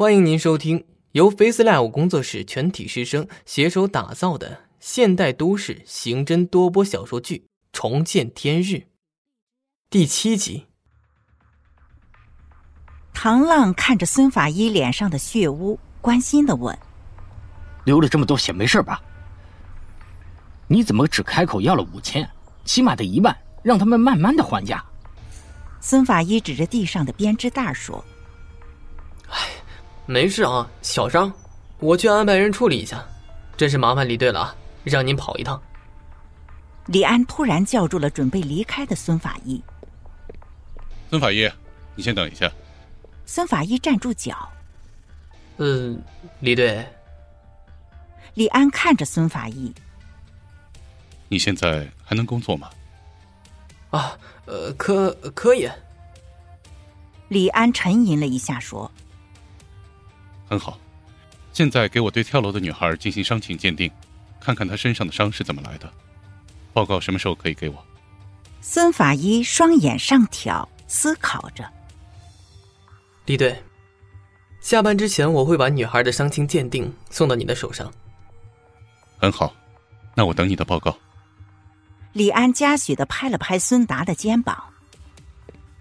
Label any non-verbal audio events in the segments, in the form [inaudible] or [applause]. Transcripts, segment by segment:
欢迎您收听由 FaceLive 工作室全体师生携手打造的现代都市刑侦多播小说剧《重见天日》第七集。唐浪看着孙法医脸上的血污，关心的问：“流了这么多血，没事吧？你怎么只开口要了五千？起码得一万，让他们慢慢的还价。”孙法医指着地上的编织袋说。没事啊，小伤，我去安排人处理一下。真是麻烦李队了啊，让您跑一趟。李安突然叫住了准备离开的孙法医。孙法医，你先等一下。孙法医站住脚。嗯，李队。李安看着孙法医。你现在还能工作吗？啊，呃，可可以。李安沉吟了一下，说。很好，现在给我对跳楼的女孩进行伤情鉴定，看看她身上的伤是怎么来的。报告什么时候可以给我？孙法医双眼上挑，思考着。李队，下班之前我会把女孩的伤情鉴定送到你的手上。很好，那我等你的报告。李安嘉许的拍了拍孙达的肩膀。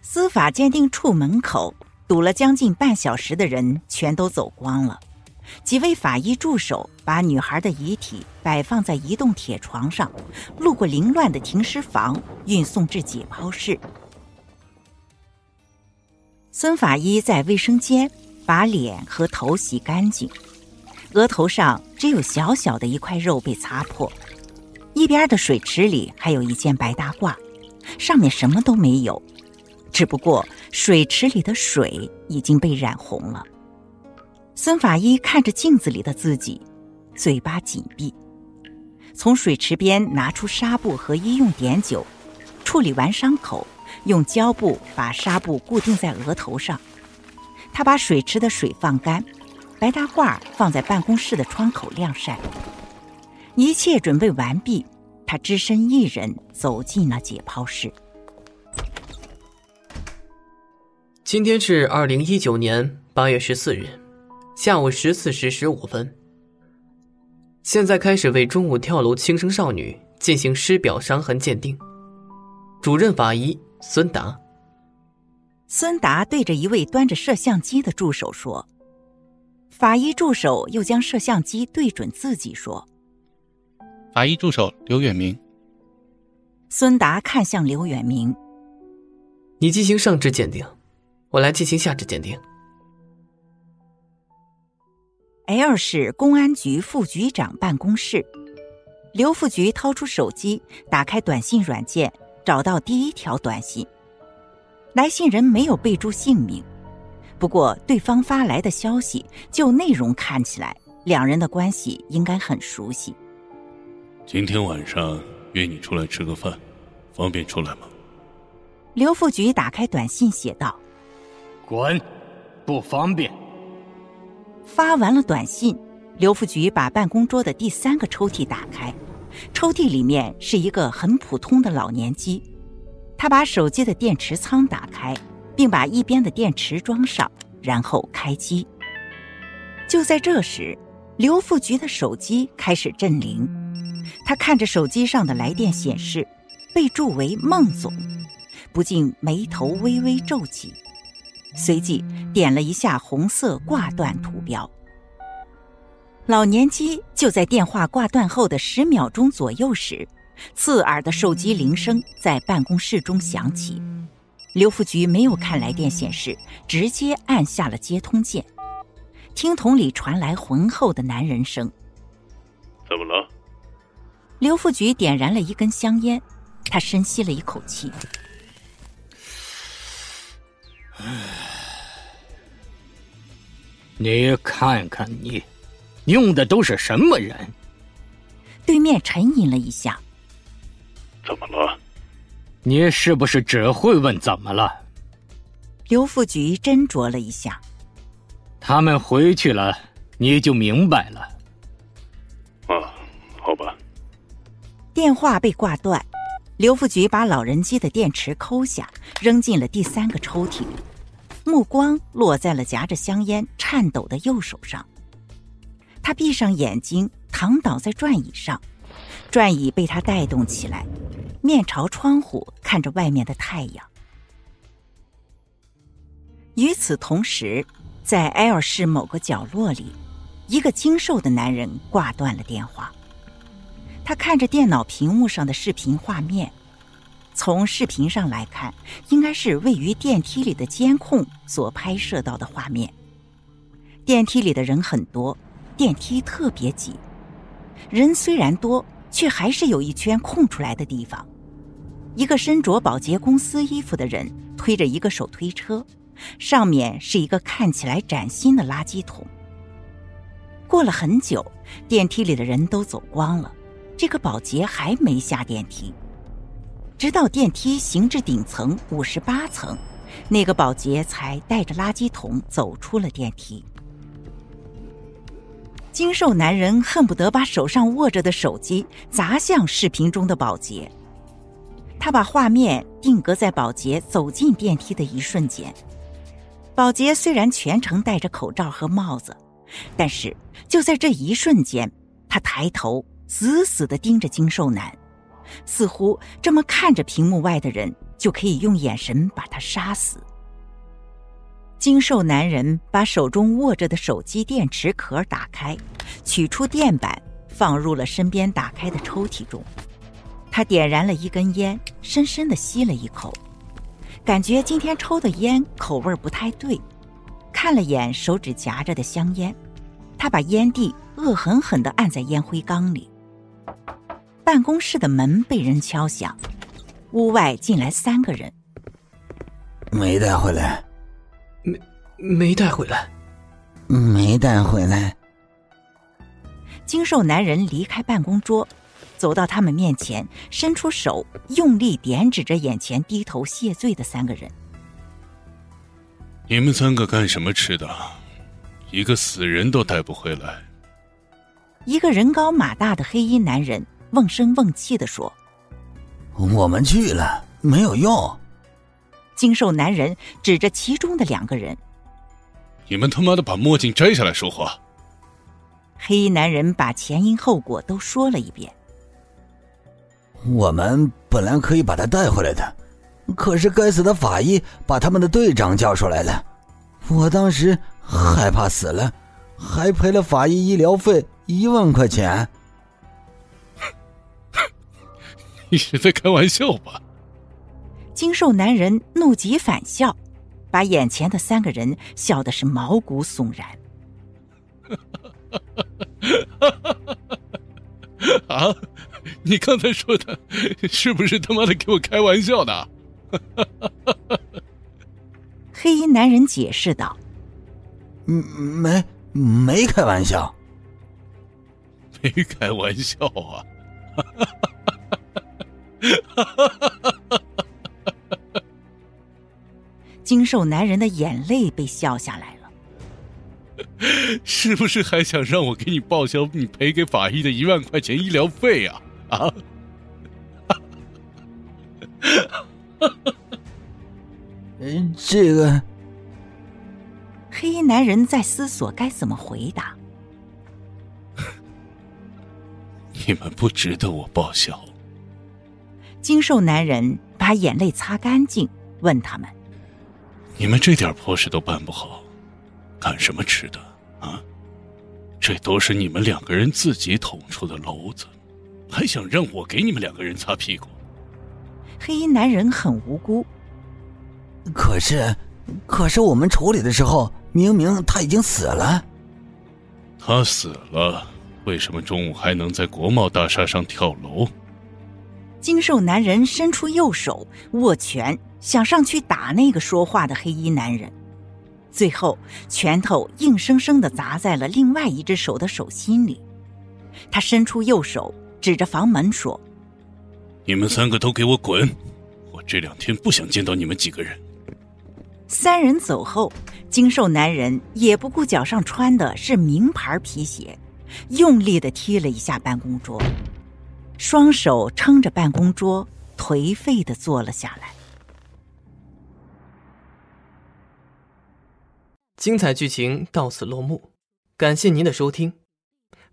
司法鉴定处门口。堵了将近半小时的人全都走光了，几位法医助手把女孩的遗体摆放在移动铁床上，路过凌乱的停尸房，运送至解剖室。孙法医在卫生间把脸和头洗干净，额头上只有小小的一块肉被擦破，一边的水池里还有一件白大褂，上面什么都没有。只不过水池里的水已经被染红了。孙法医看着镜子里的自己，嘴巴紧闭，从水池边拿出纱布和医用碘酒，处理完伤口，用胶布把纱布固定在额头上。他把水池的水放干，白大褂放在办公室的窗口晾晒。一切准备完毕，他只身一人走进了解剖室。今天是二零一九年八月十四日，下午十四时十五分。现在开始为中午跳楼轻生少女进行尸表伤痕鉴定。主任法医孙达。孙达对着一位端着摄像机的助手说：“法医助手又将摄像机对准自己说：‘法医助手刘远明。’孙达看向刘远明：‘你进行上肢鉴定。’”我来进行下肢鉴定。L 市公安局副局长办公室，刘副局掏出手机，打开短信软件，找到第一条短信。来信人没有备注姓名，不过对方发来的消息就内容看起来，两人的关系应该很熟悉。今天晚上约你出来吃个饭，方便出来吗？刘副局打开短信写道。滚，不方便。发完了短信，刘副局把办公桌的第三个抽屉打开，抽屉里面是一个很普通的老年机。他把手机的电池仓打开，并把一边的电池装上，然后开机。就在这时，刘副局的手机开始震铃。他看着手机上的来电显示，备注为孟总，不禁眉头微微皱起。随即点了一下红色挂断图标。老年机就在电话挂断后的十秒钟左右时，刺耳的手机铃声在办公室中响起。刘副局没有看来电显示，直接按下了接通键。听筒里传来浑厚的男人声：“怎么了？”刘副局点燃了一根香烟，他深吸了一口气。你看看你，用的都是什么人？对面沉吟了一下。怎么了？你是不是只会问怎么了？刘副局斟酌了一下。他们回去了，你就明白了。啊，好吧。电话被挂断，刘副局把老人机的电池抠下，扔进了第三个抽屉里。目光落在了夹着香烟、颤抖的右手上。他闭上眼睛，躺倒在转椅上，转椅被他带动起来，面朝窗户看着外面的太阳。与此同时，在埃尔市某个角落里，一个精瘦的男人挂断了电话。他看着电脑屏幕上的视频画面，从视频上来看，应该是位于电梯里的监控所拍摄到的画面。电梯里的人很多。电梯特别挤，人虽然多，却还是有一圈空出来的地方。一个身着保洁公司衣服的人推着一个手推车，上面是一个看起来崭新的垃圾桶。过了很久，电梯里的人都走光了，这个保洁还没下电梯。直到电梯行至顶层五十八层，那个保洁才带着垃圾桶走出了电梯。精瘦男人恨不得把手上握着的手机砸向视频中的保洁。他把画面定格在保洁走进电梯的一瞬间。保洁虽然全程戴着口罩和帽子，但是就在这一瞬间，他抬头死死的盯着精瘦男，似乎这么看着屏幕外的人，就可以用眼神把他杀死。精瘦男人把手中握着的手机电池壳打开，取出电板，放入了身边打开的抽屉中。他点燃了一根烟，深深的吸了一口，感觉今天抽的烟口味不太对。看了眼手指夹着的香烟，他把烟蒂恶狠狠地按在烟灰缸里。办公室的门被人敲响，屋外进来三个人，没带回来。没没带回来，没带回来。精瘦男人离开办公桌，走到他们面前，伸出手，用力点指着眼前低头谢罪的三个人：“你们三个干什么吃的？一个死人都带不回来。”一个人高马大的黑衣男人瓮声瓮气的说：“我们去了，没有用。”精瘦男人指着其中的两个人：“你们他妈的把墨镜摘下来说话！”黑衣男人把前因后果都说了一遍。我们本来可以把他带回来的，可是该死的法医把他们的队长叫出来了。我当时害怕死了，还赔了法医医疗费一万块钱。你是在开玩笑吧？精瘦男人怒极反笑，把眼前的三个人笑的是毛骨悚然。[laughs] 啊！你刚才说的，是不是他妈的给我开玩笑的？[laughs] 黑衣男人解释道：“嗯，没，没开玩笑，没开玩笑啊！” [laughs] 精瘦男人的眼泪被笑下来了，是不是还想让我给你报销你赔给法医的一万块钱医疗费啊？啊！嗯，[laughs] 这个黑衣男人在思索该怎么回答。[laughs] 你们不值得我报销。精瘦男人把眼泪擦干净，问他们。你们这点破事都办不好，干什么吃的啊？这都是你们两个人自己捅出的篓子，还想让我给你们两个人擦屁股？黑衣男人很无辜。可是，可是我们处理的时候，明明他已经死了。他死了，为什么中午还能在国贸大厦上跳楼？精瘦男人伸出右手握拳。想上去打那个说话的黑衣男人，最后拳头硬生生的砸在了另外一只手的手心里。他伸出右手指着房门说：“你们三个都给我滚！我这两天不想见到你们几个人。”三人走后，精瘦男人也不顾脚上穿的是名牌皮鞋，用力的踢了一下办公桌，双手撑着办公桌，颓废的坐了下来。精彩剧情到此落幕，感谢您的收听。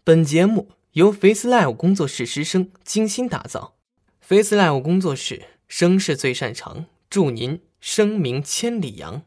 本节目由 Face Live 工作室师生精心打造，Face Live 工作室声势最擅长，祝您声名千里扬。